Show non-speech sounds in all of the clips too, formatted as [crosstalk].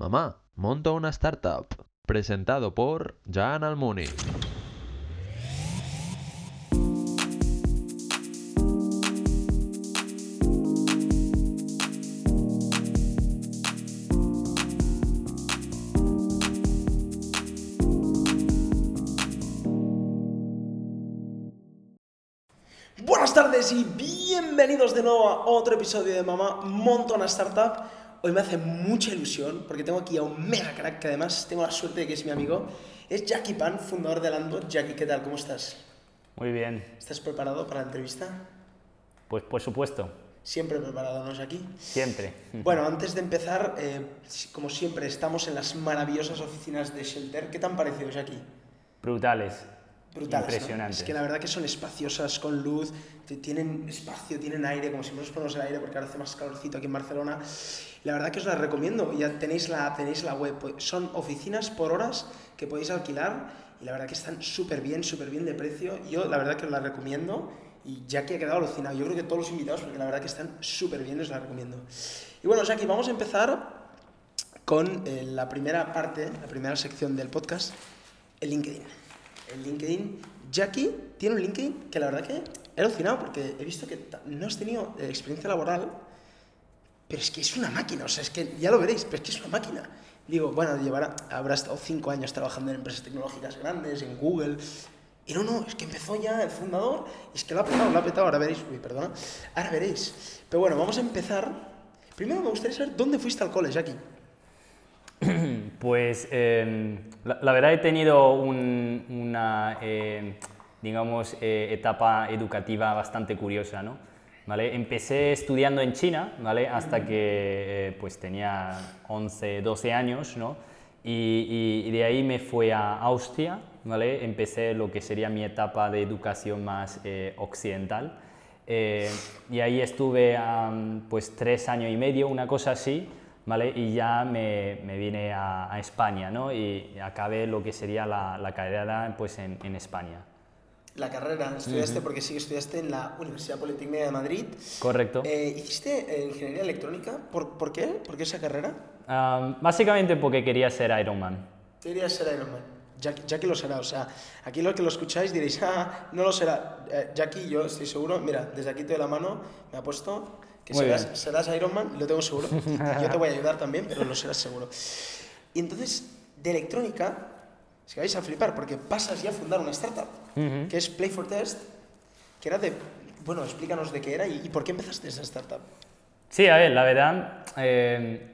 Mamá, monto una startup. Presentado por Jan Almuni. Buenas tardes y bienvenidos de nuevo a otro episodio de Mamá Monto una Startup. Hoy me hace mucha ilusión porque tengo aquí a un mega crack que además tengo la suerte de que es mi amigo. Es Jackie Pan, fundador de Landbot. Jackie, ¿qué tal? ¿Cómo estás? Muy bien, ¿Estás preparado para la entrevista? pues por supuesto, Siempre preparado, ¿no, Jackie? siempre. Bueno, [laughs] antes de empezar, eh, como siempre, estamos en las maravillosas oficinas de Shelter. ¿Qué te han parecido, Jackie? Brutales. Brutales. ¿no? Impresionantes. Es que la verdad que son espaciosas, con luz, tienen espacio, tienen aire, como siempre nos ponemos el aire porque ahora hace más calorcito aquí en Barcelona. La verdad que os las recomiendo, ya tenéis la, tenéis la web, pues son oficinas por horas que podéis alquilar y la verdad que están súper bien, súper bien de precio. Yo la verdad que os las recomiendo y Jackie ha quedado alucinado. Yo creo que todos los invitados, porque la verdad que están súper bien, os las recomiendo. Y bueno, Jackie, vamos a empezar con eh, la primera parte, la primera sección del podcast, el LinkedIn. El LinkedIn. Jackie tiene un LinkedIn que la verdad que he alucinado porque he visto que no has tenido eh, experiencia laboral, pero es que es una máquina, o sea, es que ya lo veréis, pero es que es una máquina. Digo, bueno, llevará, habrá estado cinco años trabajando en empresas tecnológicas grandes, en Google. Y no, no, es que empezó ya el fundador es que lo ha petado, lo ha petado, ahora veréis, uy, perdona, ahora veréis. Pero bueno, vamos a empezar. Primero me gustaría saber dónde fuiste al cole, Jackie. [clears throat] Pues eh, la, verdad he tenido un- una, eh, digamos, eh, etapa educativa bastante curiosa, ¿no? ¿Vale? Empecé estudiando en China, ¿vale? Hasta que eh, pues tenía 11, 12 años, ¿no? Y, de ahí me fui a Austria, ¿vale? Empecé lo que sería mi etapa de educación más eh, occidental. Y ahí estuve pues tres años y medio, una cosa así, ¿vale? Y ya me, me vine a, a España, ¿no? Y acabé lo que sería la, la carrera pues en, en España. La carrera, estudiaste porque sí que estudiaste en la Universidad Politécnica de Madrid. ¿Correcto? Eh, ¿Hiciste eh, ingeniería electrónica? ¿Por, ¿Por qué? ¿Por qué esa carrera? Am, básicamente porque quería ser Iron Man. Querías ser Ironman. Jackie, Jackie lo será, o sea, aquí los que lo escucháis diréis, ah, no lo será. Eh, Jackie, yo estoy seguro, mira, desde aquí te doy la mano, me ha puesto que Muy serás, bien. serás Ironman, lo tengo seguro. [laughs] Yo te voy a ayudar también, pero lo serás seguro. Y entonces, de electrónica, es que vais a flipar, porque pasas ya a fundar una startup, que es Play for Test, que era de, bueno, explícanos de qué era y, y por qué empezaste esa startup. Sí, a ver, la verdad, eh,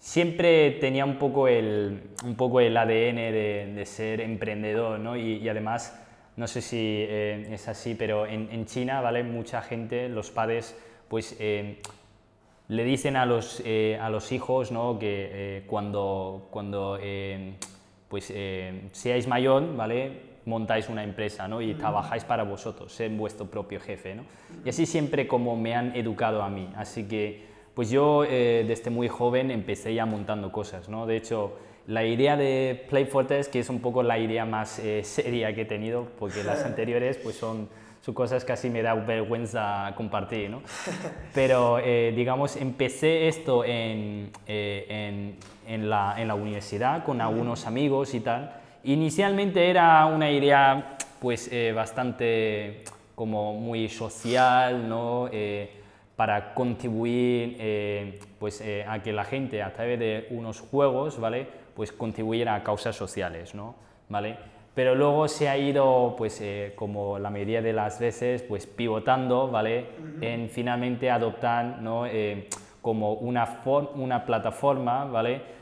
siempre tenía un poco el, un poco el ADN de, de ser emprendedor, ¿no? Y, y además, no sé si eh, es así, pero en, en China, ¿vale? Mucha gente, los padres, pues eh, le dicen a los, eh, a los hijos, ¿no? Que eh, cuando, cuando pues, seáis mayor, ¿vale? montáis una empresa ¿no? y trabajáis para vosotros, ser vuestro propio jefe. ¿no? Y así siempre como me han educado a mí. Así que pues yo eh, desde muy joven empecé ya montando cosas. ¿no? De hecho, la idea de Play for Test, que es un poco la idea más eh, seria que he tenido, porque las [laughs] anteriores pues son, son cosas que casi me da vergüenza compartir. ¿no? [laughs] Pero eh, digamos, empecé esto en, eh, en, en la, en la universidad con algunos amigos y tal. Inicialmente era una idea pues eh, bastante como muy social, ¿no? Eh, para contribuir pues, a que la gente a través de unos juegos, ¿vale? Pues contribuyera a causas sociales, ¿no? ¿Vale? Pero luego se ha ido, pues eh, como la mayoría de las veces, pues pivotando, ¿vale? En finalmente adoptar, ¿no? Eh, como una, una plataforma, ¿vale?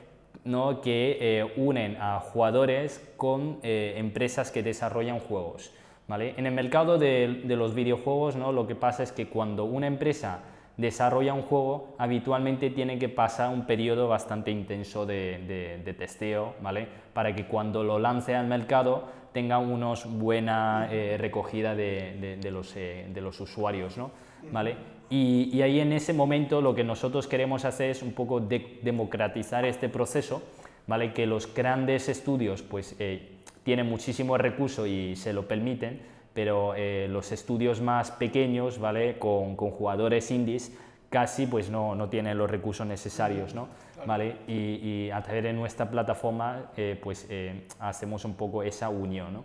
¿no? que eh, unen a jugadores con eh, empresas que desarrollan juegos. ¿vale? En el mercado de, de los videojuegos ¿no? lo que pasa es que cuando una empresa desarrolla un juego, habitualmente tiene que pasar un periodo bastante intenso de, de- testeo, ¿vale? Para que cuando lo lance al mercado tenga una buena eh, recogida de, de- los, eh, de los usuarios, ¿no? ¿Vale? Y, y ahí en ese momento lo que nosotros queremos hacer es un poco de- democratizar este proceso, ¿vale? Que los grandes estudios pues eh, tienen muchísimos recursos y se lo permiten, pero eh, los estudios más pequeños, ¿vale? Con, con jugadores indies casi pues no, no tienen los recursos necesarios, ¿no? ¿Vale? Y, y, a través de nuestra plataforma eh, pues eh, hacemos un poco esa unión, ¿no?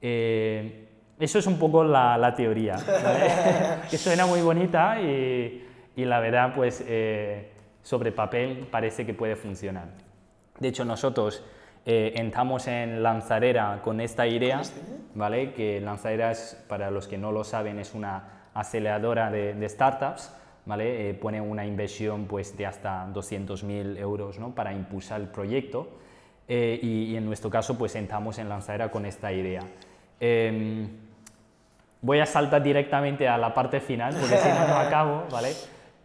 Eh, eso es un poco la, la teoría, ¿vale? [laughs] que suena muy bonita y, y la verdad pues sobre papel parece que puede funcionar. De hecho nosotros entramos en Lanzadera con esta idea, ¿vale? Que Lanzadera, es, para los que no lo saben, es una aceleradora de, de startups, ¿vale? Eh, pone una inversión pues, de hasta 200.000 euros ¿no? para impulsar el proyecto eh, y, en nuestro caso pues entramos en Lanzadera con esta idea. Em, voy a saltar directamente a la parte final porque si no, no [laughs] acabo, ¿vale?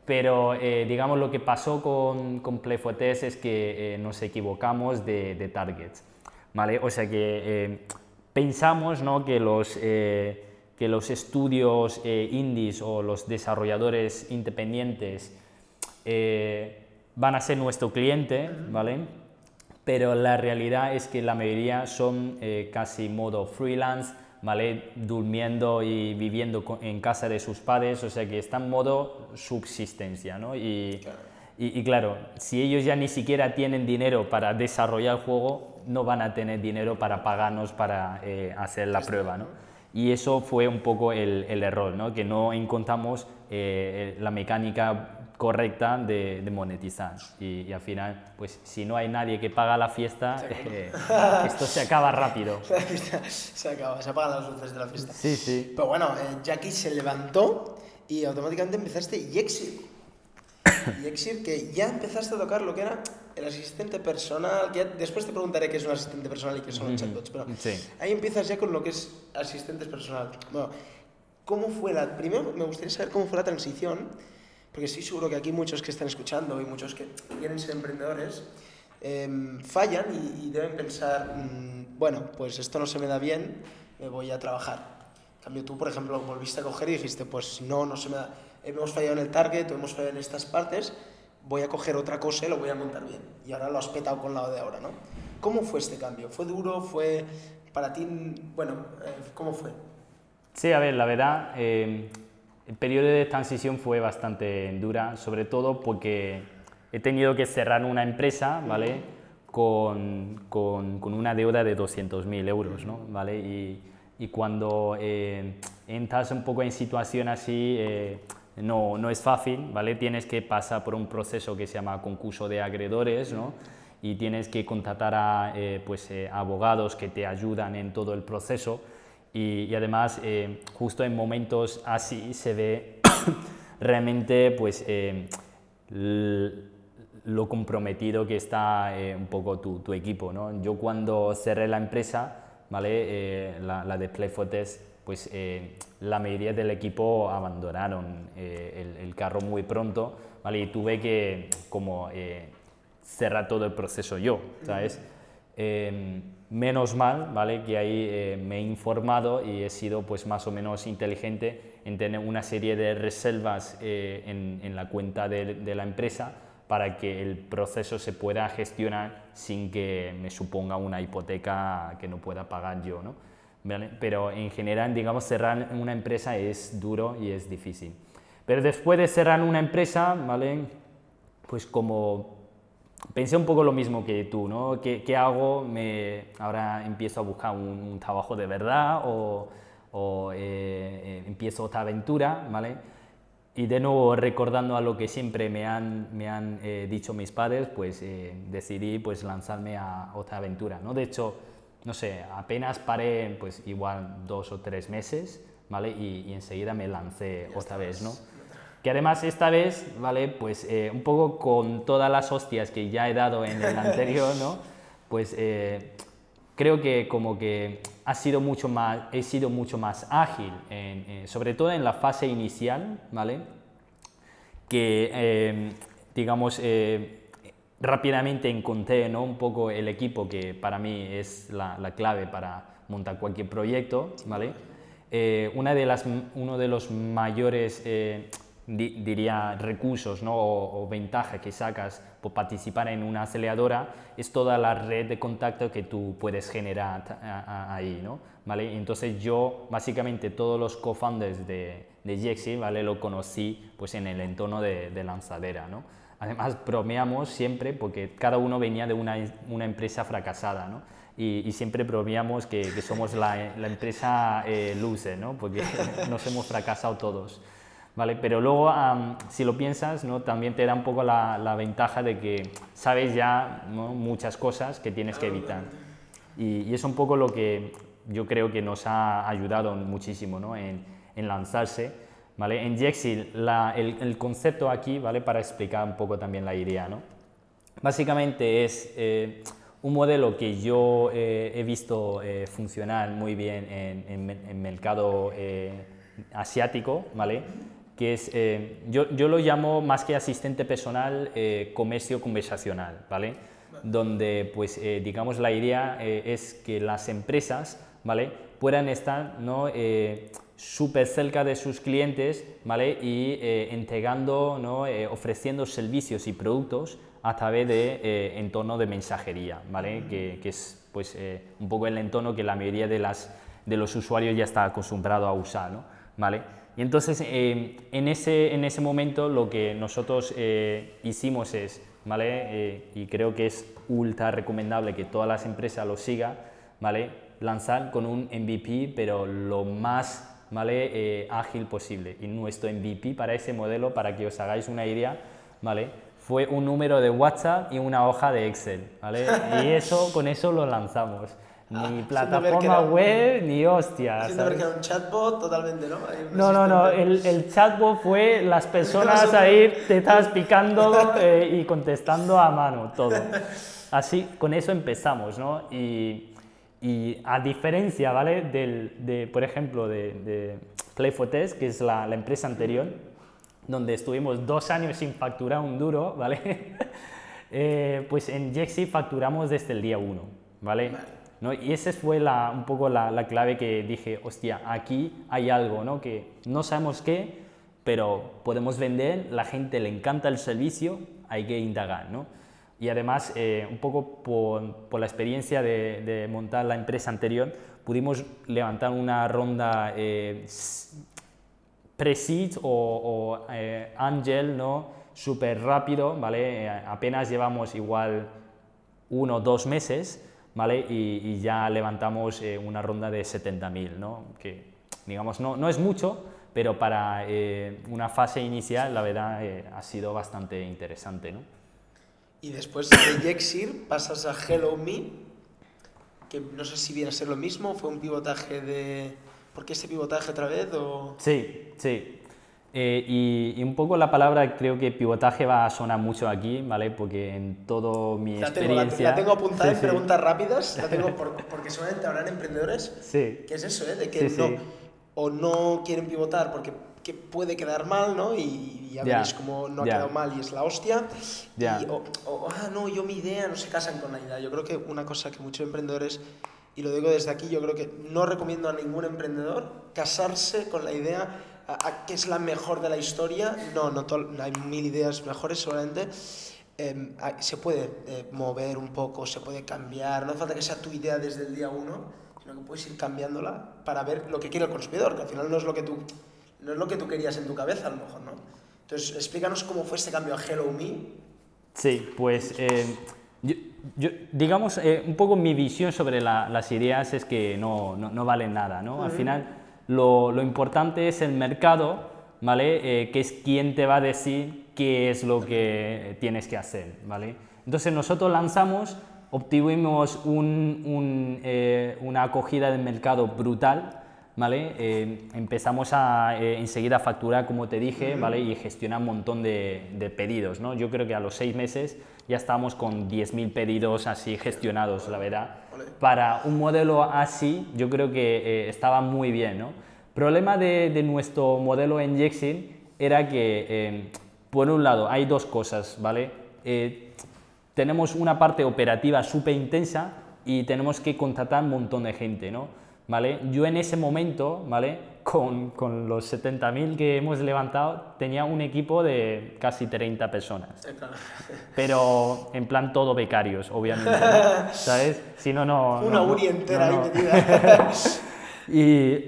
Pero eh, digamos lo que pasó con, con es que nos equivocamos de, de, targets, ¿vale? O sea que pensamos ¿no? que los que los estudios eh, indies o los desarrolladores independientes eh, van a ser nuestro cliente, ¿vale? Pero la realidad es que la mayoría son eh, casi modo freelance, ¿vale? Durmiendo y viviendo en casa de sus padres, o sea que están en modo subsistencia, ¿no? Y, Y, claro, si ellos ya ni siquiera tienen dinero para desarrollar el juego, no van a tener dinero para pagarnos para hacer la prueba, ¿no? Y eso fue un poco el, el error, ¿no? que no encontramos eh, la mecánica correcta de, de monetizar. Y, al final, pues si no hay nadie que paga la fiesta, eh, esto se acaba rápido. [laughs] se acaba, se apagan las luces de la fiesta. Sí, sí. Pero bueno, eh, Jackie se levantó y automáticamente empezaste Yexir. [coughs] Yexir, que ya empezaste a tocar lo que era el asistente personal, que después te preguntaré qué es un asistente personal y qué son los chatbots, pero ahí empiezas ya con lo que es asistentes personal. Bueno, ¿cómo fue la... Primero me gustaría saber cómo fue la transición, porque estoy seguro que aquí muchos que están escuchando y muchos que quieren ser emprendedores em, fallan y, deben pensar, mm, bueno, pues esto no se me da bien, me voy a trabajar. En cambio tú, por ejemplo, volviste a coger y dijiste, pues no, no se me da... Hemos fallado en el target o hemos fallado en estas partes, voy a coger otra cosa y lo voy a montar bien. Y ahora lo has petado con la de ahora, ¿no? ¿Cómo fue este cambio? ¿Fue duro? ¿Fue para ti? Bueno, eh, ¿cómo fue? Sí, a ver, la verdad, eh, el periodo de transición fue bastante dura, sobre todo porque he tenido que cerrar una empresa, ¿vale? Con, con, con una deuda de 200.000 euros, ¿no? ¿Vale? Y, y cuando eh, entras un poco en situación así, no, no es fácil, ¿vale? Tienes que pasar por un proceso que se llama concurso de agredores, ¿no? Y tienes que contratar a eh, pues, eh, abogados que te ayudan en todo el proceso. Y, además, eh, justo en momentos así se ve [coughs] realmente pues, lo comprometido que está un poco tu, tu, equipo, ¿no? Yo cuando cerré la empresa, ¿vale? la, la de Playfotes, pues eh, la mayoría del equipo abandonaron eh, el, carro muy pronto, ¿vale? Y tuve que como eh, cerrar todo el proceso yo, ¿sabes? Menos mal, ¿vale? Que ahí me he informado y he sido pues más o menos inteligente en tener una serie de reservas en, en, la cuenta de, de la empresa para que el proceso se pueda gestionar sin que me suponga una hipoteca que no pueda pagar yo, ¿no? Pero en general, digamos, cerrar una empresa es duro y es difícil. Pero después de cerrar una empresa, ¿vale? Pues como pensé un poco lo mismo que tú, ¿no? ¿Qué, qué hago? Me, ahora empiezo a buscar un, trabajo de verdad o, o eh, eh, empiezo otra aventura, ¿vale? Y de nuevo, recordando a lo que siempre me han, me han eh, dicho mis padres, pues decidí pues lanzarme a otra aventura, ¿no? De hecho, no sé, apenas paré pues igual dos o tres meses, ¿vale? Y, enseguida me lancé otra vez, ¿no? Que además esta vez, ¿vale? Pues eh, un poco con todas las hostias que ya he dado en el anterior, ¿no? [laughs] Pues eh, creo que como que ha sido mucho más, he sido mucho más ágil, eh, sobre todo en la fase inicial, ¿vale? Que, digamos, rápidamente encontré ¿no? un poco el equipo que para mí es la, clave para montar cualquier proyecto, ¿vale? Eh, una de las, uno de los mayores eh, diría, recursos ¿no? o, ventaja que sacas por participar en una aceleradora es toda la red de contacto que tú puedes generar ahí. ¿no? ¿Vale? Entonces yo, básicamente, todos los co-founders de, de Jexi, ¿vale? lo conocí pues, en el entorno de, de lanzadera. ¿no? Además, bromeamos siempre porque cada uno venía de una, una empresa fracasada. ¿no? Y, siempre bromeamos que, que somos la, la empresa eh, ¿no? porque [laughs] nos hemos fracasado todos. ¿Vale? Pero luego, si lo piensas, ¿no? también te da un poco la, la ventaja de que sabes ya ¿no? muchas cosas que tienes que evitar. Y, y, es un poco lo que yo creo que nos ha ayudado muchísimo ¿no? en, en, lanzarse. ¿vale? En Jexil, el, el, concepto aquí, ¿vale? para explicar un poco también la idea, ¿no? básicamente es eh, un modelo que yo eh, he visto eh, funcionar muy bien en, en, en mercado asiático, ¿vale? Que es, eh, yo, yo, lo llamo más que asistente personal, eh, comercio conversacional, ¿vale? Donde, pues, eh, digamos, la idea es que las empresas, ¿vale? Puedan estar, ¿no? súper cerca de sus clientes, ¿vale? Y entregando, ¿no? ofreciendo servicios y productos a través de entorno de mensajería, ¿vale? Que, que es, pues, un poco el entorno que la mayoría de, las, de los usuarios ya está acostumbrado a usar, ¿no? ¿Vale? Y entonces, eh, en, ese, en ese momento lo que nosotros eh, hicimos es, ¿vale? Eh, y creo que es ultra recomendable que todas las empresas lo sigan, ¿vale? Lanzar con un MVP, pero lo más ¿vale? ágil posible. Y nuestro MVP para ese modelo, para que os hagáis una idea, ¿vale? fue un número de WhatsApp y una hoja de Excel. ¿vale? [laughs] Y eso, con eso lo lanzamos. Ah, ni plataforma web, ni hostia. Ver que era un chatbot totalmente, ¿no? No, no, no, el, el, chatbot fue las personas ahí te estás picando [laughs] eh, y contestando a mano todo. Así, con eso empezamos, ¿no? Y, y a diferencia, ¿vale? Del, de, por ejemplo, de, de Play for Test, que es la, la, empresa anterior, donde estuvimos dos años sin facturar un duro, ¿vale? [laughs] eh, pues en Jexi facturamos desde el día uno, ¿vale? vale y esa fue la, un poco la, la, clave que dije, hostia, aquí hay algo, ¿no? Que no sabemos qué, pero podemos vender, la gente le encanta el servicio, hay que indagar, ¿no? Y además, eh, un poco por, la experiencia de, de, montar la empresa anterior, pudimos levantar una ronda eh, pre-seed o, o eh, angel, ¿no? Súper rápido, ¿vale? Eh, apenas llevamos igual uno o dos meses, ¿vale? Y, ya levantamos eh, una ronda de 70.000, ¿no? Que, digamos, no, no, es mucho, pero para eh, una fase inicial, la verdad, eh, ha sido bastante interesante, ¿no? Y después de Jexir pasas a Hello Me, que no sé si viene a ser lo mismo, fue un pivotaje de... ¿Por qué ese pivotaje otra vez? O... Sí, sí. Eh, y, un poco la palabra, creo que pivotaje va a sonar mucho aquí, ¿vale? Porque en todo mi la experiencia... Tengo, la, tengo apuntada en preguntas rápidas, la tengo [laughs] porque seguramente habrán emprendedores sí. que es eso, ¿eh? De que no, o no quieren pivotar porque que puede quedar mal, ¿no? Y ya como no ha quedado mal y es la hostia. Y, o, o, ah, no, yo mi idea, no se casan con la idea. Yo creo que una cosa que muchos emprendedores, y lo digo desde aquí, yo creo que no recomiendo a ningún emprendedor casarse con la idea a, qué es la mejor de la historia. No, no hay mil ideas mejores seguramente. Em, se puede eh, mover un poco, se puede cambiar, no hace falta que sea tu idea desde el día uno, sino que puedes ir cambiándola para ver lo que quiere el consumidor, que al final no es lo que tú, no es lo que tú querías en tu cabeza a lo mejor, ¿no? Entonces, explícanos cómo fue este cambio a Hello Me. Sí, pues eh, yo, digamos, eh, un poco mi visión sobre las ideas es que no, no, no valen nada, ¿no? Al final lo, importante es el mercado, ¿vale? Eh, que es quien te va a decir qué es lo que tienes que hacer, ¿vale? Entonces nosotros lanzamos, obtuvimos eh, una acogida del mercado brutal, ¿vale? Eh, empezamos a enseguida a facturar, como te dije, ¿vale? Y gestionar un montón de, de, pedidos, ¿no? Yo creo que a los seis meses ya estábamos con 10.000 pedidos así gestionados, la verdad para un modelo así, yo creo que eh, estaba muy bien. ¿no? Problema de, de nuestro modelo en Jexin era que, eh, por un lado, hay dos cosas, ¿vale? Eh, tenemos una parte operativa súper intensa y tenemos que contratar un montón de gente, ¿no? ¿Vale? Yo en ese momento, ¿vale? Con, con los 70.000 que hemos levantado, tenía un equipo de casi 30 personas. Pero en plan todo becarios, obviamente, ¿no? [laughs] ¿sabes? Si no, no... Una no, uni entera no, ahí no. metida. [laughs] Y,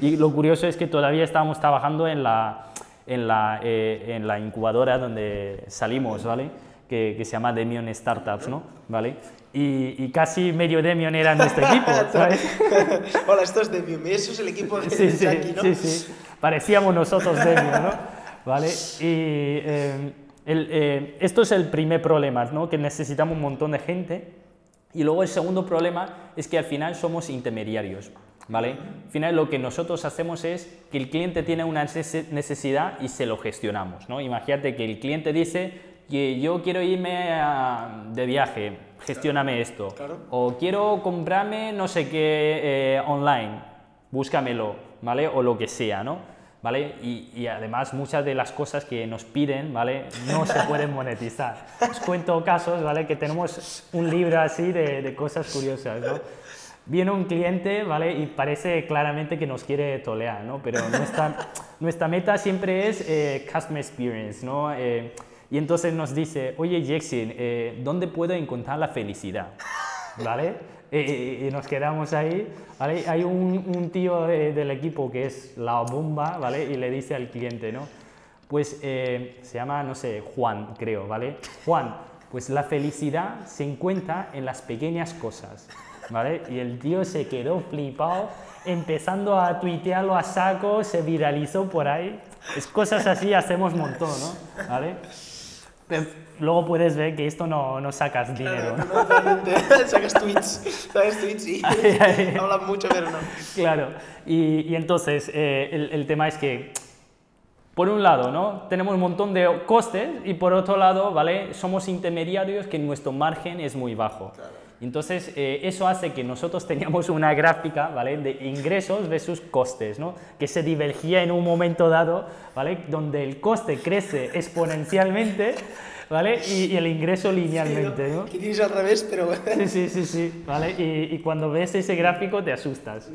y lo curioso es que todavía estábamos trabajando en la, en la, eh, en la incubadora donde salimos, ¿vale? Que, que se llama Demion Startups, ¿no? ¿Vale? Y, y casi medio Demion era nuestro equipo, [laughs] ¿sabes? Hola, esto es de Biome, eso es el equipo de, [laughs] Sí, sí, Jackie, ¿no? sí, sí. Parecíamos nosotros Demion, ¿no? ¿Vale? Y eh, el, eh, esto es el primer problema, ¿no? Que necesitamos un montón de gente. Y luego el segundo problema es que al final somos intermediarios, ¿vale? Al final lo que nosotros hacemos es que el cliente tiene una nece- necesidad y se lo gestionamos, ¿no? Imagínate que el cliente dice que yo quiero irme a- de viaje, gestióname esto. Claro. O quiero comprarme no sé qué eh, online, búscamelo, ¿vale? O lo que sea, ¿no? ¿Vale? Y, y además muchas de las cosas que nos piden, ¿vale? No se [laughs] pueden monetizar. Os cuento casos, ¿vale? Que tenemos un libro así de, de cosas curiosas, ¿no? Viene un cliente, ¿vale? Y parece claramente que nos quiere tolear, ¿no? Pero nuestra, nuestra meta siempre es eh, customer experience, ¿no? Eh, y entonces nos dice, oye, Jackson, eh, ¿dónde puedo encontrar la felicidad? ¿Vale? [laughs] Y nos quedamos ahí, ¿vale? Hay un, un tío de- del equipo que es la bomba, ¿vale? Y le dice al cliente, ¿no? Pues eh, se llama, no sé, Juan, creo, ¿vale? Juan, pues la felicidad se encuentra en las pequeñas cosas, ¿vale? Y el tío se quedó flipado, empezando a tuitearlo a saco, se viralizó por ahí. Es cosas así hacemos montón, ¿no? ¿Vale? Luego puedes ver que esto no, no sacas dinero, ¿no? No, realmente, [laughs] sacas tweets, sacas tweets y [laughs] [laughs] hablan mucho, pero no. Claro, y, y entonces eh, el, el tema es que, por un lado, ¿no? tenemos un montón de costes y por otro lado, ¿vale? somos intermediarios que nuestro margen es muy bajo. Entonces, eh, eso hace que nosotros teníamos una gráfica ¿vale? de ingresos versus costes, ¿no? que se divergía en un momento dado, ¿vale? donde el coste crece exponencialmente ¿vale? y, y el ingreso linealmente. ¿no? Que tienes al revés, pero. Sí, sí, sí, sí, ¿vale? Y, y cuando ves ese gráfico te asustas,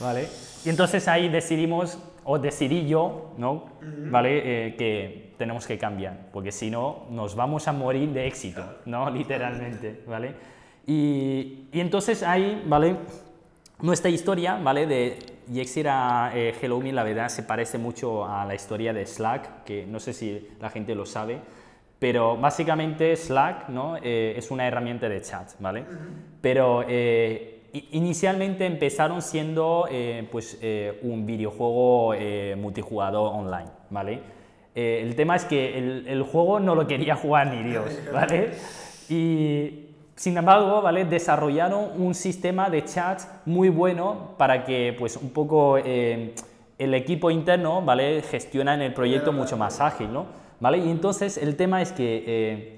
¿vale? Y entonces ahí decidimos, o decidí yo, ¿no? ¿Vale? Eh, que tenemos que cambiar, porque si no nos vamos a morir de éxito, ¿no? Literalmente, ¿vale? Y, y entonces ahí, ¿vale? Nuestra historia, ¿vale? De Yexir a eh, Hello Me, la verdad, se parece mucho a la historia de Slack, que no sé si la gente lo sabe, pero básicamente Slack ¿no? Eh, es una herramienta de chat, ¿vale? Pero eh, inicialmente empezaron siendo eh, pues, eh, un videojuego eh, multijugador online, ¿vale? Eh, el tema es que el, el juego no lo quería jugar ni Dios, ¿vale? [laughs] Y sin embargo, ¿vale? desarrollaron un sistema de chat muy bueno para que pues, un poco eh, el equipo interno ¿vale? gestiona en el proyecto mucho más ágil. ¿no? ¿Vale? Y entonces el tema es que eh,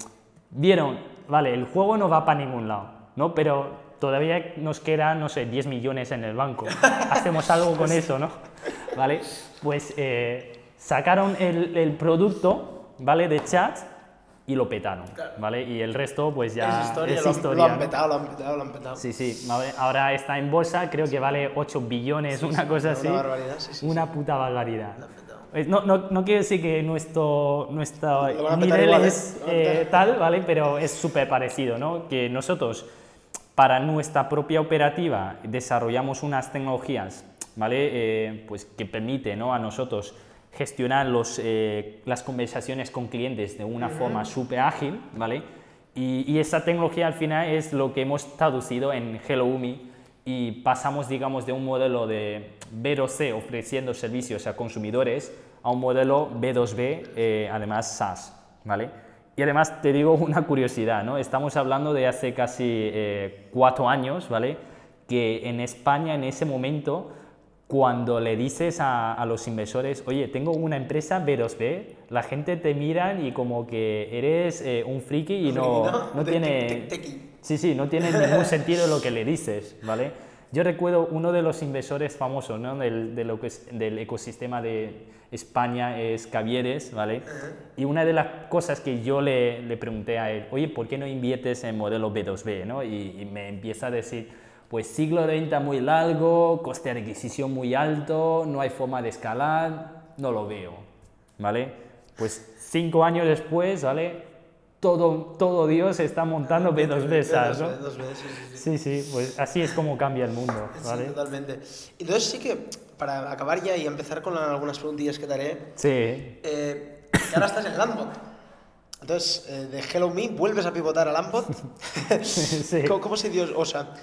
vieron, vale, el juego no va para ningún lado, ¿no? pero todavía nos quedan, no sé, 10 millones en el banco. [laughs] Hacemos algo con eso, ¿no? ¿Vale? Pues eh, sacaron el, el producto ¿vale? de chat y lo petaron, ¿vale? Y el resto, pues ya es historia, es lo, han- historia, lo han ¿no? petado, lo han petado, lo han petado. Sí, sí, ahora está en bolsa, creo que vale 8 billones, una cosa una así. barbaridad, sí, sí, Una puta barbaridad. Eh, No, no, no quiere decir que nuestro, nuestro nivel igual, ¿eh? es eh, tal, ¿vale? Pero es súper parecido, ¿no? Que nosotros, para nuestra propia operativa, desarrollamos unas tecnologías, ¿vale? Eh, pues que permite, ¿no? A nosotros gestionar los, eh, las conversaciones con clientes de una forma súper ágil, ¿vale? Y, y esa tecnología al final es lo que hemos traducido en Hello Umi y pasamos, digamos, de un modelo de B2C ofreciendo servicios a consumidores a un modelo B2B, eh, además SaaS, ¿vale? Y además te digo [laughs] una curiosidad, ¿no? Estamos hablando de hace casi eh, cuatro años, ¿vale? Que en España en ese momento, cuando le dices a, a los inversores, oye, tengo una empresa B2B, la gente te miran y como que eres eh, un friki y no, [laughs] ¿no? tiene... te- te- tequi. Sí, sí, no tiene ningún sentido lo que le dices, ¿vale? Yo recuerdo uno de los inversores famosos ¿no? del, de lo que es- del ecosistema de España es Cavieres, ¿vale? Y una de las cosas que yo le, le pregunté a él, oye, ¿por qué no inviertes en modelo B2B? ¿no? Y, y me empieza a decir, pues siglo de venta muy largo, coste de adquisición muy alto, no hay forma de escalar, no lo veo, ¿vale? Pues cinco años después, ¿vale? Todo, todo Dios está montando B2B SaaS, ¿no? Dos veces, sí, sí, sí. Sí, sí, pues así es como cambia el mundo, Sí, ¿vale? totalmente. Entonces sí que, para acabar ya y empezar con algunas preguntillas que te haré, Sí, eh, que ahora estás en Lambot. Entonces, eh, de Hello Me, vuelves a pivotar a Lambot. [laughs] sí. [laughs] ¿Cómo, cómo se dio, o sea,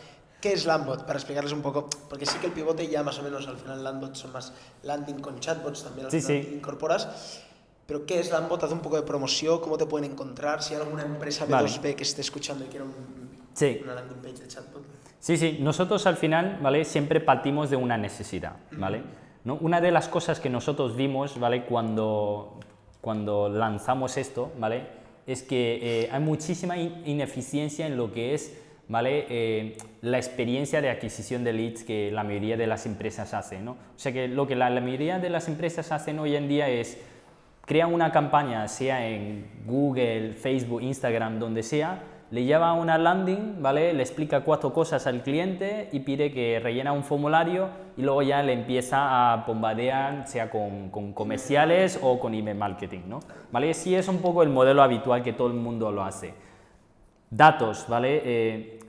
qué es Lambot? Para explicarles un poco, porque sí que el pivote ya más o menos al final Lambot son más landing con chatbots también al Sí, final sí. incorporas. Pero ¿qué es Lambot? Haz un poco de promoción, cómo te pueden encontrar, si hay alguna empresa Vale. B2B que esté escuchando y quiera un- Sí. una landing page de chatbot. Sí, sí, nosotros al final, ¿vale? Siempre partimos de una necesidad, ¿vale? ¿No? Una de las cosas que nosotros vimos, ¿vale? Cuando, cuando lanzamos esto, ¿vale? Es que eh, hay muchísima in- ineficiencia en lo que es, ¿vale? Eh, la experiencia de adquisición de leads que la mayoría de las empresas hacen, ¿no? O sea que lo que la, la mayoría de las empresas hacen hoy en día es crea una campaña, sea en Google, Facebook, Instagram, donde sea, le lleva una landing, ¿vale? Le explica cuatro cosas al cliente y pide que rellena un formulario y luego ya le empieza a bombardear, sea con, con comerciales o con email marketing, ¿no? ¿Vale? Sí es un poco el modelo habitual que todo el mundo lo hace. Datos, ¿vale? Eh,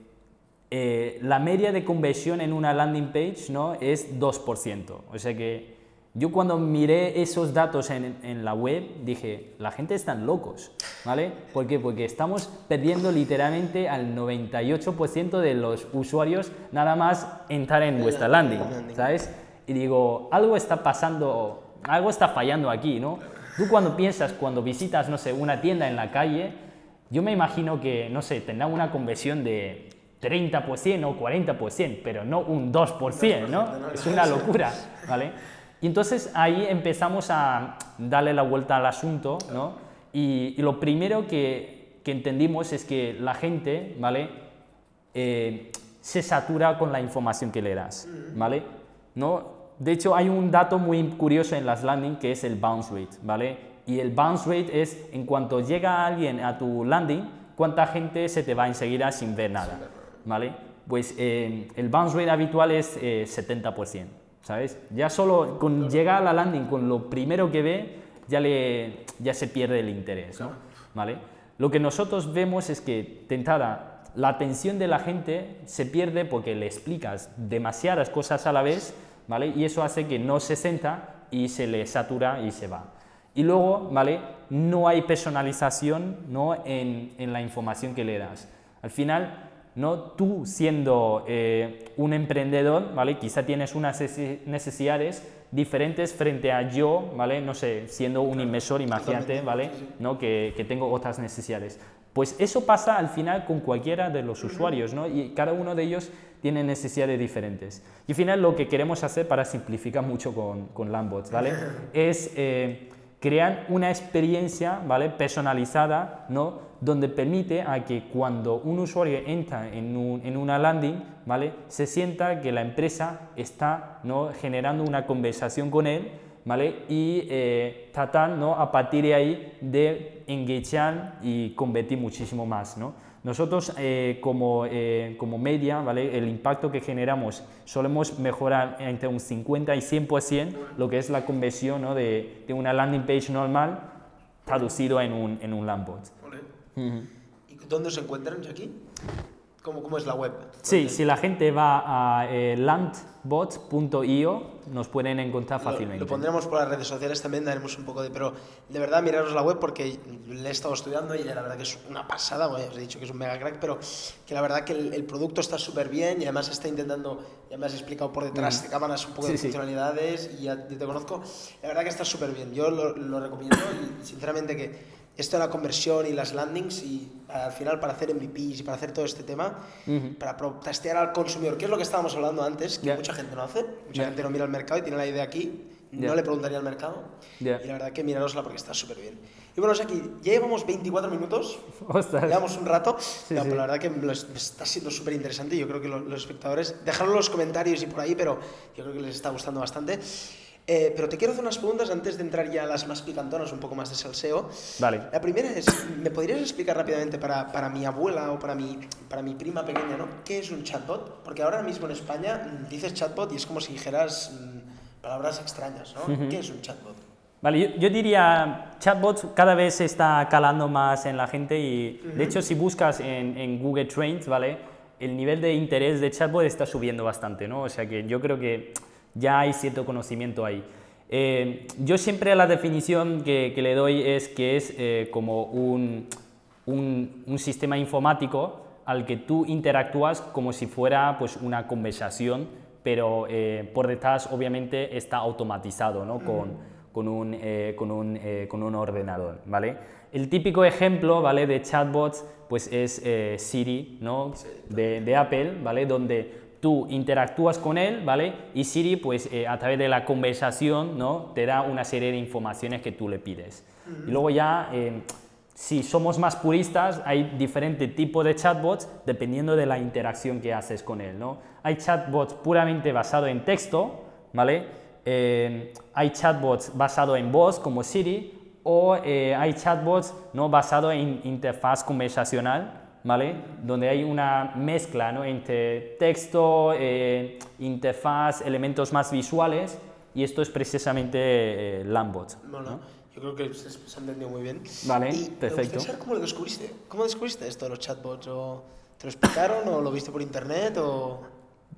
eh, la media de conversión en una landing page ¿no? es 2%. O sea que yo cuando miré esos datos en, en la web dije, la gente están locos, ¿vale? ¿Por qué? Porque estamos perdiendo literalmente al 98% de los usuarios nada más entrar en vuestra landing, ¿sabes? Y digo, algo está pasando, algo está fallando aquí, ¿no? Tú cuando piensas, cuando visitas, no sé, una tienda en la calle, yo me imagino que, no sé, tendrá una conversión de 30% o 40%, pero no un 2%, ¿no? Es una locura, [laughs] ¿vale? Y entonces ahí empezamos a darle la vuelta al asunto, ¿no? Y, y lo primero que, que entendimos es que la gente, ¿vale? Eh, se satura con la información que le das, ¿vale? ¿No? De hecho, hay un dato muy curioso en las landing que es el bounce rate, ¿vale? Y el bounce rate es en cuanto llega alguien a tu landing, cuánta gente se te va enseguida sin ver nada, ¿vale? Pues eh, el bounce rate habitual es eh, 70%, ¿sabes? Ya solo con llegar a la landing con lo primero que ve, ya, le, ya se pierde el interés, ¿no? ¿Vale? Lo que nosotros vemos es que, de entrada, la atención de la gente se pierde porque le explicas demasiadas cosas a la vez, ¿vale? Y eso hace que no se sienta y se le satura y se va. Y luego, ¿vale? No hay personalización ¿no? en, en la información que le das. Al final, ¿no? Tú siendo eh, un emprendedor, ¿vale? Quizá tienes unas necesi- necesidades diferentes frente a yo, ¿vale? No sé, siendo un inversor, imagínate, ¿vale? ¿No? Que, que tengo otras necesidades. Pues eso pasa al final con cualquiera de los usuarios, ¿no? Y cada uno de ellos tiene necesidades diferentes. Y al final lo que queremos hacer para simplificar mucho con, con Lambots, ¿vale? [laughs] Es eh, crear una experiencia, ¿vale? Personalizada, ¿no? Donde permite a que cuando un usuario entra en, un- en una landing, ¿vale? Se sienta que la empresa está, ¿no? Generando una conversación con él, ¿vale? Y eh, ¿no? A partir de ahí de engagear y convertir muchísimo más, ¿no? Nosotros eh, como, eh, como media, ¿vale? el impacto que generamos, solemos mejorar entre un 50 y 100% lo que es la conversión ¿no? de, de una landing page normal traducido en un, en un. Ole. ¿Y dónde se encuentran aquí? ¿Cómo, ¿Cómo es la web? Sí, si la gente va a eh, landbot.io nos pueden encontrar Lo- fácilmente. Lo, pondremos por las redes sociales también, daremos un poco de... Pero de verdad, miraros la web porque le he estado estudiando y la verdad que es una pasada, bueno, os he dicho que es un mega crack, pero que la verdad que el, el producto está súper bien y además está intentando, ya me has explicado por detrás de cámaras un poco de Mm. Sí, sí. funcionalidades y ya te conozco, la verdad que está súper bien, yo lo, lo recomiendo y sinceramente que esto de la conversión y las landings y al final para hacer MVPs y para hacer todo este tema, para pro- testear al consumidor, que es lo que estábamos hablando antes, que Ya. mucha gente no hace, mucha Ya. gente no mira al mercado y tiene la idea aquí, no Ya. le preguntaría al mercado. Y la verdad que mirarosla porque está súper bien. Y bueno, aquí ya llevamos 24 minutos, [laughs] Ostras. llevamos un rato, no, sí. pero la verdad que está siendo súper interesante. Yo creo que lo- los espectadores, dejadlo en los comentarios y por ahí, pero yo creo que les está gustando bastante. Eh, pero te quiero hacer unas preguntas antes de entrar ya a las más picantonas, un poco más de salseo. Vale. La primera es, ¿me podrías explicar rápidamente para, para mi abuela o para mi, para mi prima pequeña, ¿no? ¿Qué es un chatbot? Porque ahora mismo en España mm, dices chatbot y es como si dijeras mm, palabras extrañas, ¿no? ¿Qué es un chatbot? Vale, yo, yo diría, chatbots cada vez se está calando más en la gente y de hecho si buscas en, en Google Trends, ¿vale? El nivel de interés de chatbot está subiendo bastante, ¿no? O sea que yo creo que ya hay cierto conocimiento ahí. Eh, yo siempre la definición que, que, le doy es que es eh, como un, un, un, sistema informático al que tú interactúas como si fuera pues, una conversación, pero eh, por detrás obviamente está automatizado ¿no? con, con, un, con, un, con, un, ordenador. ¿vale? El típico ejemplo ¿vale? de chatbots pues, es Siri ¿no? de, de Apple, ¿vale? donde tú interactúas con él, ¿vale? Y Siri, pues eh, a través de la conversación, ¿no? Te da una serie de informaciones que tú le pides. Y luego ya, eh, si somos más puristas, hay diferentes tipos de chatbots dependiendo de la interacción que haces con él, ¿no? Hay chatbots puramente basados en texto, ¿vale? Eh, hay chatbots basados en voz, como Siri, o hay chatbots ¿no? basados en interfaz conversacional, ¿vale? Donde hay una mezcla ¿no? entre texto, eh, interfaz, elementos más visuales, y esto es precisamente eh, Lambot. Bueno, ¿no? yo creo que se, se, ha entendido muy bien. Vale, y perfecto. saber cómo lo descubriste. ¿Cómo descubriste esto de los chatbots? ¿O ¿Te lo explicaron o lo viste por internet? O...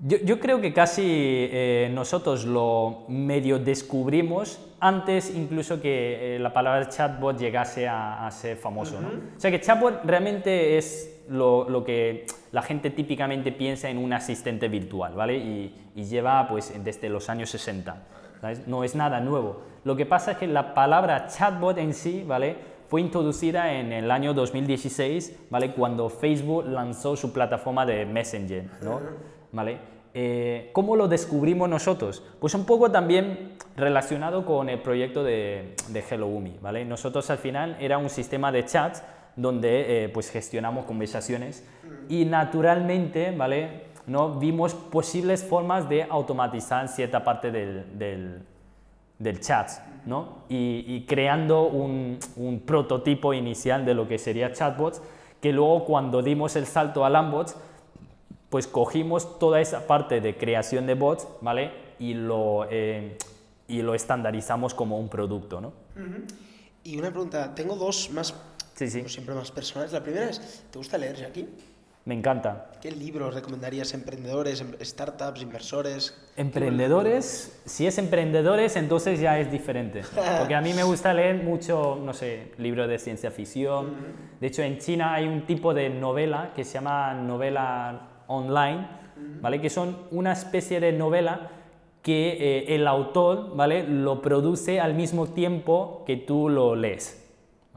Yo, yo, creo que casi eh, nosotros lo medio descubrimos antes incluso que eh, la palabra chatbot llegase a, a ser famoso. Uh -huh. ¿no? O sea que chatbot realmente es lo, lo, que la gente típicamente piensa en un asistente virtual, ¿vale? Y, y lleva pues desde los años 60. ¿sabes? No es nada nuevo. Lo que pasa es que la palabra chatbot en sí, ¿vale? Fue introducida en el año 2016, ¿vale? Cuando Facebook lanzó su plataforma de Messenger, ¿no? Uh -huh. ¿Vale? Eh, ¿Cómo lo descubrimos nosotros? Pues un poco también relacionado con el proyecto de, de ¿vale? Nosotros al final era un sistema de chats donde eh, pues gestionamos conversaciones y naturalmente, ¿vale? ¿No? Vimos posibles formas de automatizar cierta parte del, del, del chat, ¿no? Y, y creando un, un, prototipo inicial de lo que sería chatbots, que luego cuando dimos el salto a Lambots, pues cogimos toda esa parte de creación de bots, ¿vale? Y lo, eh, y lo estandarizamos como un producto, ¿no? Uh -huh. Y una pregunta, tengo dos más, sí, sí. siempre más personales. La primera es, ¿te gusta leer, Jackie? Me encanta. ¿Qué libros recomendarías a emprendedores, em, startups, inversores? Emprendedores, si es emprendedores, entonces ya es diferente. [laughs] Porque a mí me gusta leer mucho, no sé, libros de ciencia ficción. De hecho, en China hay un tipo de novela que se llama novela online, ¿vale? Que son una especie de novela que eh, el autor, ¿vale? Lo produce al mismo tiempo que tú lo lees.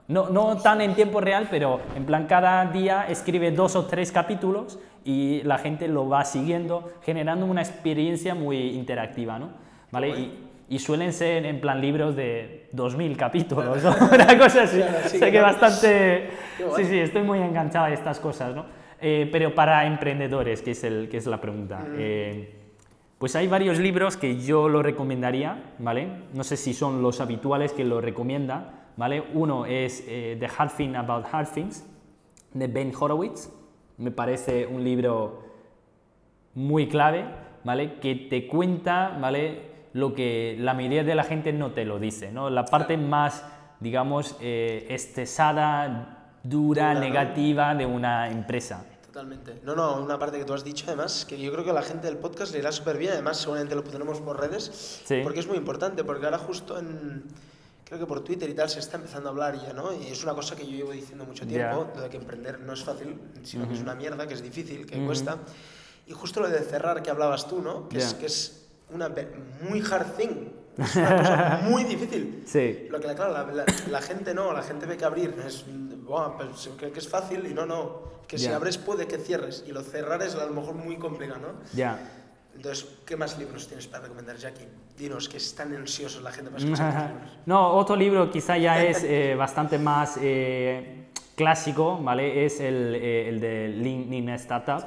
No, no tan en tiempo real, pero en plan cada día escribe dos o tres capítulos y la gente lo va siguiendo, generando una experiencia muy interactiva, ¿no? ¿Vale? Y, y, suelen ser en plan libros de 2000 capítulos, [laughs] ¿no? [laughs] una cosa así. Sí, sé que bastante... Sí, sí, estoy muy enganchado a estas cosas, ¿no? Eh, pero para emprendedores, que es, el, que es la pregunta. Mm. Eh, pues hay varios libros que yo lo recomendaría, ¿vale? No sé si son los habituales que lo recomienda, ¿vale? Uno es eh, The Hard Thing About Hard Things, de Ben Horowitz. Me parece un libro muy clave, ¿vale? Que te cuenta, ¿vale? Lo que la mayoría de la gente no te lo dice, ¿no? La parte más, digamos, eh, estresada, dura, dura negativa de una empresa. Totalmente. No, no, una parte que tú has dicho, además, que yo creo que a la gente del podcast le irá súper bien, además seguramente lo pondremos por redes, sí. porque es muy importante, porque ahora justo en, creo que por Twitter y tal se está empezando a hablar ya, ¿no? Y es una cosa que yo llevo diciendo mucho tiempo, yeah. de que emprender no es fácil, sino uh -huh. que es una mierda, que es difícil, que uh -huh. cuesta. Y justo lo de cerrar que hablabas tú, ¿no? Que, yeah. es, que es una muy hard thing, es una cosa muy [laughs] difícil. Sí. Lo que, claro, la, la, la, gente no, la gente ve que abrir es, pues, cree que es fácil y no, no. Que yeah. si abres puede que cierres y lo cerrar es a lo mejor muy complicado, ¿no? Ya. Yeah. Entonces, ¿qué más libros tienes para recomendar, Jackie? Dinos, que están ansiosos la gente para escuchar [laughs] libros. No, otro libro quizá ya es eh, bastante más eh, clásico, ¿vale? Es el, eh, el de Lean in Startup,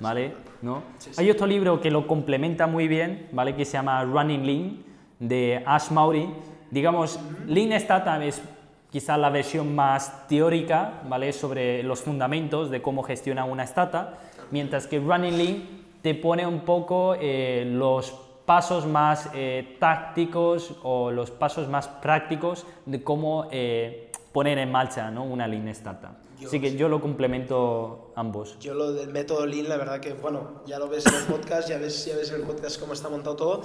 ¿vale? ¿No? Sí, sí. Hay otro libro que lo complementa muy bien, ¿vale? Que se llama Running Lean, de Ash Maury. Digamos, Lean Startup es quizá la versión más teórica, ¿vale? Sobre los fundamentos de cómo gestiona una startup, mientras que Running Lean te pone un poco eh, los pasos más eh, tácticos o los pasos más prácticos de cómo eh, poner en marcha ¿no? una Lean Startup. Así que yo lo complemento ambos. Yo lo del método Lean, la verdad que, bueno, ya lo ves en el podcast, ya ves, ya ves en el podcast cómo está montado todo,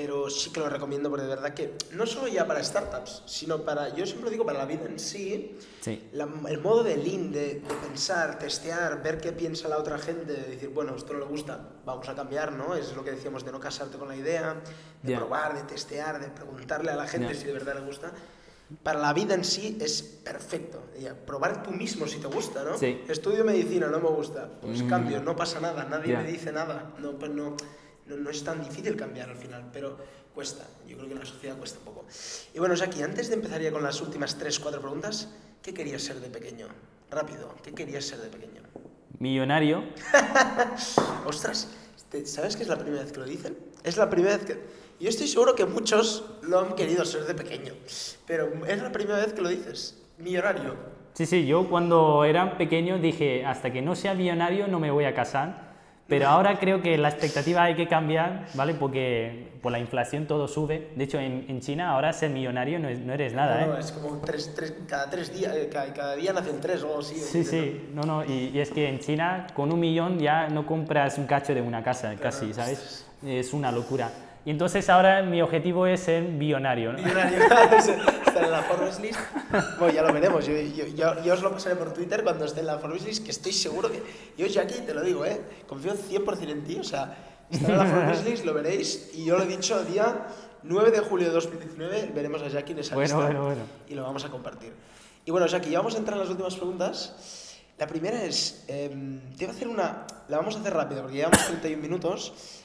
pero sí que lo recomiendo porque de verdad que no solo ya para startups, sino para, yo siempre digo, para la vida en sí, Sí. la- el modo de Lean, de, de pensar, testear, ver qué piensa la otra gente, de decir, bueno, esto no le gusta, vamos a cambiar, ¿no? Es lo que decíamos de no casarte con la idea, de Ya. probar, de testear, de preguntarle a la gente Ya. si de verdad le gusta. Para la vida en sí es perfecto. Ya, probar tú mismo si te gusta, ¿no? Sí. Estudio medicina, no me gusta. Pues Mm. cambio, no pasa nada, nadie Ya. me dice nada. No, pues no, no, no es tan difícil cambiar al final, pero cuesta. Yo creo que en la sociedad cuesta un poco. Y bueno, Jackie, antes de empezar ya con las últimas tres, cuatro preguntas, ¿qué querías ser de pequeño? Rápido, ¿qué querías ser de pequeño? Millonario. [laughs] Ostras, ¿te- ¿sabes que es la primera vez que lo dicen? Es la primera vez que... Yo estoy seguro que muchos lo han querido ser de pequeño, pero es la primera vez que lo dices. Millonario. Sí, sí, yo cuando era pequeño dije, hasta que no sea millonario no me voy a casar. Pero ahora creo que la expectativa hay que cambiar, ¿vale? Porque por la inflación todo sube. De hecho, en, en China ahora ser millonario no, es- no eres nada, No, ¿eh? es como tres, tres, cada tres días, eh, cada, cada día nacen tres o algo así. Sí, ¿entiendes, sí, no, no, y, y es que en China con un millón ya no compras un cacho de una casa, casi, ¿sabes? Es una locura. Y entonces ahora mi objetivo es ser millonario, ¿no? Millonario. [laughs] Estar en la Forbes List. Bueno, ya lo veremos. Yo, yo, yo, yo os lo pasaré por Twitter cuando esté en la Forbes List, que estoy seguro que... Yo, Jackie, te lo digo, ¿eh? Confío 100% en ti. O sea, estará en la Forbes List, lo veréis. Y yo lo he dicho, día 9 de julio de 2019, veremos a Jackie en esa Bueno, lista. bueno, bueno. Y lo vamos a compartir. Y bueno, Jackie, ya vamos a entrar en las últimas preguntas. La primera es, eh, te voy a hacer una... La vamos a hacer rápido, porque llevamos 31 minutos.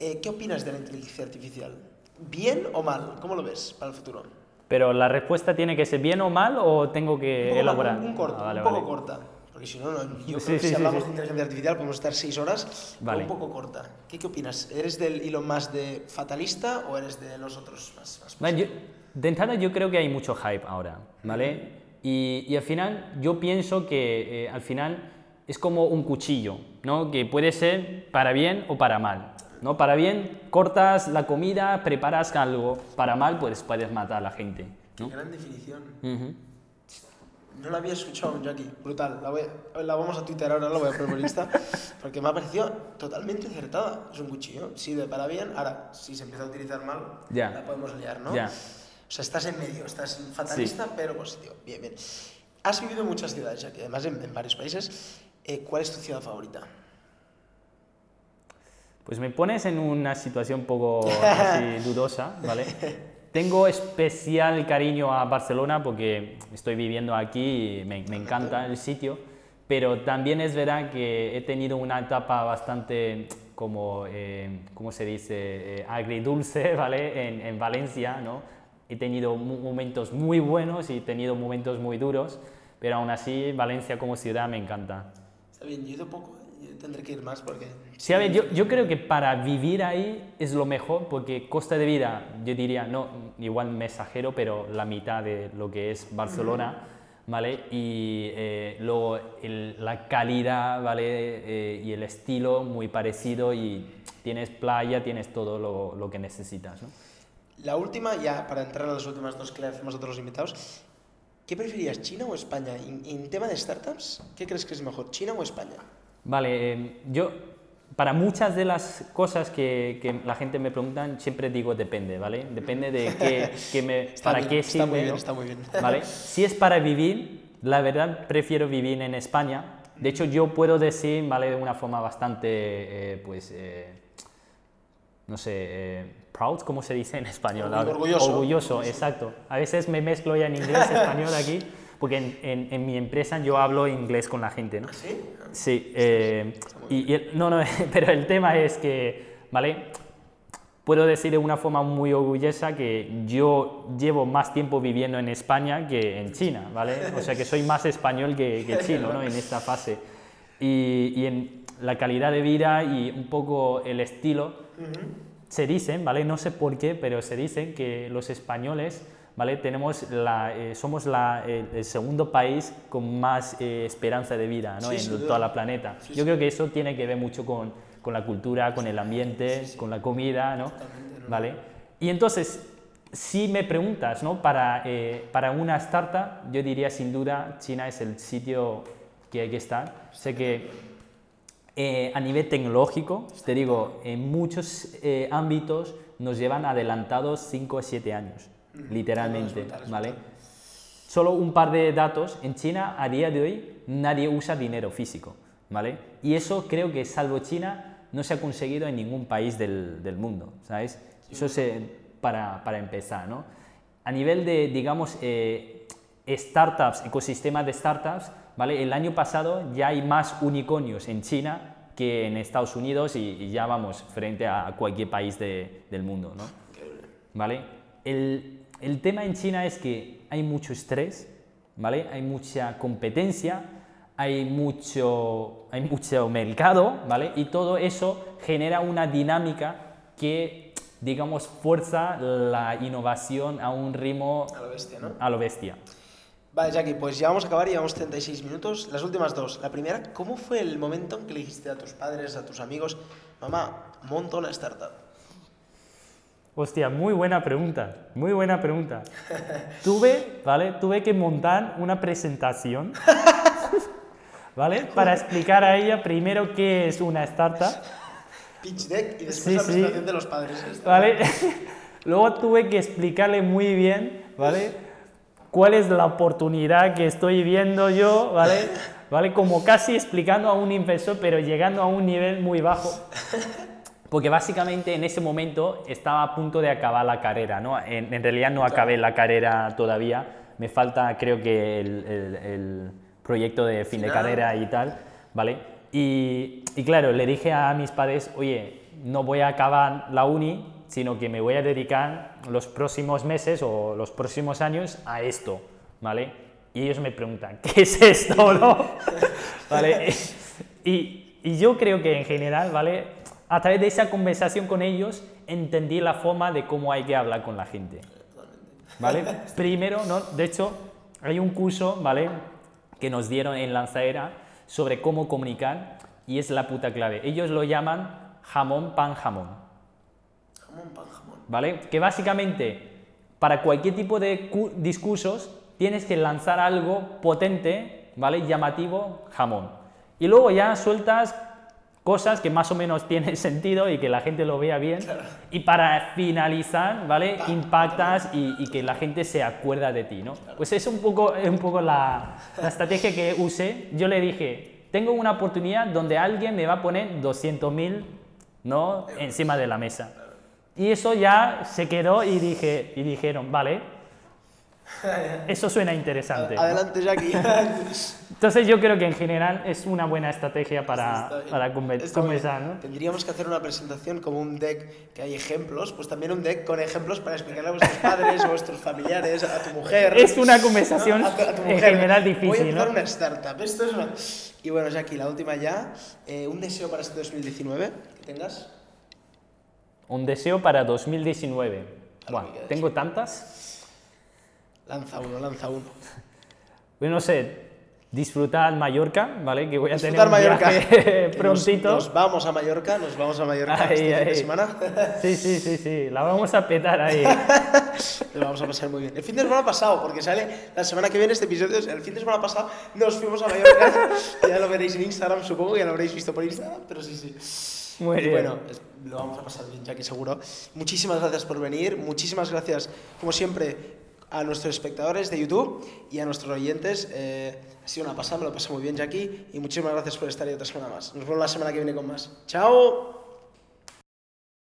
Eh, ¿Qué opinas de la inteligencia artificial? ¿Bien o mal? ¿Cómo lo ves para el futuro? Pero la respuesta tiene que ser bien o mal o tengo que Un poco, elaborar. Un, un corto, Ah, vale, un poco vale. corta. Porque si no, no yo Sí, creo que sí, si hablamos sí. de inteligencia artificial podemos estar seis horas, Vale. un poco corta. ¿Qué, qué opinas? ¿Eres del hilo más de fatalista o eres de los otros más? más yo- de entrada yo creo que hay mucho hype ahora, ¿vale? Y, y al final yo pienso que eh, al final es como un cuchillo, ¿no? Que puede ser para bien o para mal, ¿no? Para bien cortas la comida, preparas algo, para mal pues puedes matar a la gente, Qué ¿no? gran definición. No la había escuchado aún, Jackie. Brutal. La, voy- la vamos a tuitear ahora, la voy a poner por Insta. [laughs] Porque me ha parecido totalmente acertada. Es un cuchillo. Sí, de para bien. Ahora, si se empieza a utilizar mal, Ya. la podemos liar, ¿no? Ya. O sea, estás en medio. Estás fatalista, pero positivo. Bien, bien. Has vivido en muchas ciudades, Jackie. Además, en, en varios países. Eh, ¿Cuál es tu ciudad favorita? Pues me pones en una situación un poco [laughs] así dudosa, ¿vale? Tengo especial cariño a Barcelona porque estoy viviendo aquí y me, me encanta el sitio, pero también es verdad que he tenido una etapa bastante como, eh, ¿cómo se dice?, Eh, agridulce, [laughs] ¿vale? En, en Valencia, ¿no? He tenido momentos muy buenos y he tenido momentos muy duros, pero aún así Valencia como ciudad me encanta. Está bien, yo he ¿eh? Tendré que ir más porque... Sí, a ver, yo, yo creo que para vivir ahí es lo mejor porque costa de vida, yo diría, no, igual me exagero, pero la mitad de lo que es Barcelona, ¿vale? Y eh, luego el- la calidad, ¿vale? Eh, y el estilo muy parecido y tienes playa, tienes todo lo, lo que necesitas, ¿no? La última, ya para entrar a las últimas dos que le hacemos a todos los invitados. ¿Qué preferías, China o España? En, en tema de startups, ¿qué crees que es mejor, China o España? Vale, eh, yo para muchas de las cosas que, que la gente me pregunta siempre digo depende, ¿vale? Depende de qué, qué [laughs] me, Está para bien, qué está sirve, muy bien, está muy bien. ¿Vale? [laughs] Si es para vivir, la verdad prefiero vivir en España. De hecho, yo puedo decir, ¿vale? De una forma bastante, eh, pues, eh, no sé, eh, proud, ¿cómo se dice en español? Orgu- orgulloso. Orgulloso, exacto. A veces me mezclo ya en inglés, español aquí, [laughs] porque en, en- en mi empresa yo hablo inglés con la gente, ¿no? ¿Sí? Sí, eh, y, y el- no, no, [laughs] pero el tema es que, ¿vale? Puedo decir de una forma muy orgullosa que yo llevo más tiempo viviendo en España que en China, ¿vale? O sea que soy más español que, que chino, ¿no? En esta fase. Y, y en la calidad de vida y un poco el estilo, se dicen, ¿vale? No sé por qué, pero se dicen que los españoles, ¿vale? Tenemos la, eh, somos la, el, el segundo país con más eh, esperanza de vida, ¿no? Sí, en duda. toda la planeta. Sí, Yo sí. creo que eso tiene que ver mucho con, con la cultura, con el ambiente, con la comida, ¿no? ¿Vale? Y entonces, si me preguntas, ¿no? Para, eh, para una startup, yo diría sin duda China es el sitio que hay que estar. Sé que eh, a nivel tecnológico, te digo, en muchos eh, ámbitos nos llevan adelantados 5 o 7 años, literalmente, ¿vale? Solo un par de datos. En China, a día de hoy, nadie usa dinero físico, ¿vale? Y eso creo que, salvo China, no se ha conseguido en ningún país del, del mundo, ¿sabes? Eso se, para, para empezar, ¿no? A nivel de, digamos, eh, startups, ecosistema de startups, ¿vale? El año pasado ya hay más unicornios en China que en Estados Unidos y, y ya vamos frente a cualquier país de- del mundo, ¿no? ¿vale? El, el tema en China es que hay mucho estrés, ¿vale? Hay mucha competencia, hay mucho, hay mucho mercado, ¿vale? Y todo eso genera una dinámica que, digamos, fuerza la innovación a un ritmo A lo bestia, ¿no? a lo bestia. Vale, Jackie, pues ya vamos a acabar, llevamos 36 minutos. Las últimas dos. La primera, ¿cómo fue el momento en que le dijiste a tus padres, a tus amigos, mamá, monto una startup? Hostia, muy buena pregunta, muy buena pregunta. Tuve, ¿vale? Tuve que montar una presentación, ¿vale? Para explicar a ella primero qué es una startup, Pitch deck y después Sí, la sí. presentación de los padres. Esto. ¿vale? Luego tuve que explicarle muy bien, ¿vale? Cuál es la oportunidad que estoy viendo yo, ¿vale? ¿Vale? Como casi explicando a un inversor, pero llegando a un nivel muy bajo. Porque básicamente en ese momento estaba a punto de acabar la carrera, ¿no? En, en realidad no acabé la carrera todavía, me falta creo que el, el- el proyecto de fin de carrera y tal, ¿vale? Y, y claro, le dije a mis padres, oye, no voy a acabar la uni, sino que me voy a dedicar los próximos meses o los próximos años a esto, ¿vale? Y ellos me preguntan, ¿qué es esto, no? [laughs] ¿Vale? [laughs] Y, y yo creo que en general, ¿vale? A través de esa conversación con ellos entendí la forma de cómo hay que hablar con la gente. ¿Vale? [laughs] Primero, ¿no? De hecho, hay un curso, ¿vale? Que nos dieron en Lanzadera sobre cómo comunicar y es la puta clave. Ellos lo llaman jamón, pan, jamón. Jamón, pan, jamón. ¿vale? Que básicamente para cualquier tipo de cu- discursos tienes que lanzar algo potente, ¿vale? Llamativo, jamón. Y luego ya sueltas cosas que más o menos tienen [laughs] sentido y que la gente lo vea bien. Y para finalizar, ¿vale? Impactas y, y que la gente se acuerda de ti, ¿no? Pues es un poco, un poco la, la estrategia que usé. Yo le dije, tengo una oportunidad donde alguien me va a poner 200.000, ¿no? Encima de la mesa. Y eso ya se quedó y, dije, y dijeron, vale, [laughs] eso suena interesante. ¿no? Adelante, Jackie. [laughs] [laughs] Entonces yo creo que en general es una buena estrategia para, para conversar, ¿no? Tendríamos que hacer una presentación como un deck que hay ejemplos, pues también un deck con ejemplos para explicarle a vuestros padres, a vuestros familiares, a tu mujer. Es una conversación ¿no? A tu- a tu en general Voy a difícil, empezar ¿no? una startup. Esto es una... Y bueno, Jackie, la última ya. Eh, un deseo para este 2019 que tengas. Un deseo para 2019. Algo Buah, que quieras. ¿Tengo tantas? Lanza uno, lanza uno. Bueno, no sé, disfrutar Mallorca, ¿vale? Que voy a Disfrutar tener un Mallorca. viaje [laughs] nos- vamos a Mallorca, nos vamos a Mallorca Ahí, este fin de semana. [laughs] Sí, sí, sí, sí, la vamos a petar ahí. [laughs] Lo vamos a pasar muy bien. El fin de semana pasado, porque sale la semana que viene este episodio, el fin de semana pasado nos fuimos a Mallorca. ya lo veréis en Instagram, supongo ya lo habréis visto por Instagram, pero sí, sí. Muy y bien. bueno, lo vamos a pasar bien, Jackie, seguro. Muchísimas gracias por venir, muchísimas gracias, como siempre, a nuestros espectadores de YouTube y a nuestros oyentes. Eh, ha sido una pasada, me lo pasé muy bien, Jackie, y muchísimas gracias por estar ahí otra semana más. Nos vemos la semana que viene con más. ¡Chao!